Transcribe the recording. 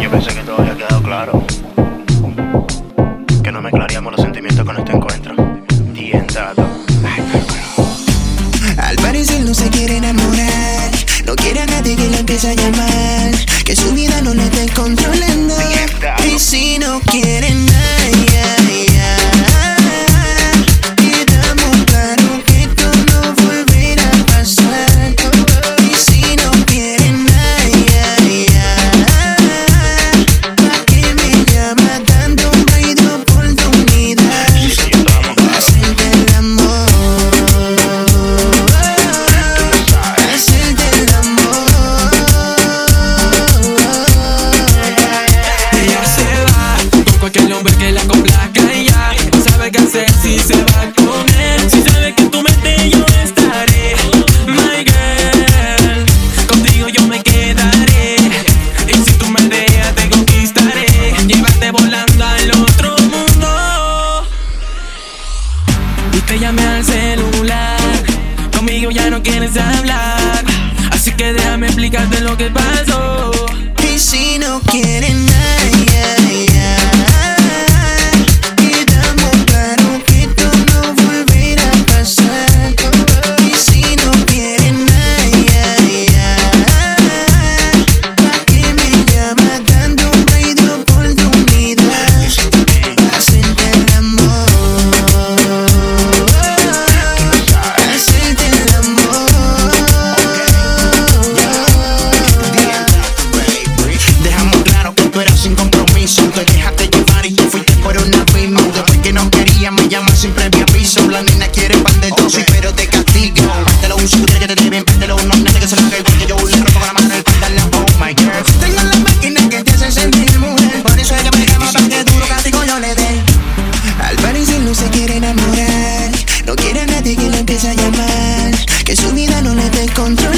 Yo pensé que todo había quedado claro. Que no mezclaríamos los sentimientos con este encuentro. Dientado. Al parecer no se quiere enamorar. No quiere a nadie que la empiece a llamar. Llamé al celular. Conmigo ya no quieres hablar. Así que déjame explicarte lo que pasó. Y si no quieres insultos, déjate llevar y te fuiste por una misma. Después que no quería, me llamas sin previo aviso. La nena quiere pan de okay. pero te castigo. Pártelo un sucre que te deben, pártelo un hombre que se lo que igual que yo. Le robo la mano, el pantalón, oh my girl. Tengo la máquina que te hace sentir mujer. Por eso ella me llama para que duro castigo yo le dé. Al parecer no se quiere enamorar. No quiere a nadie que le empiece a llamar. Que su vida no le dé control.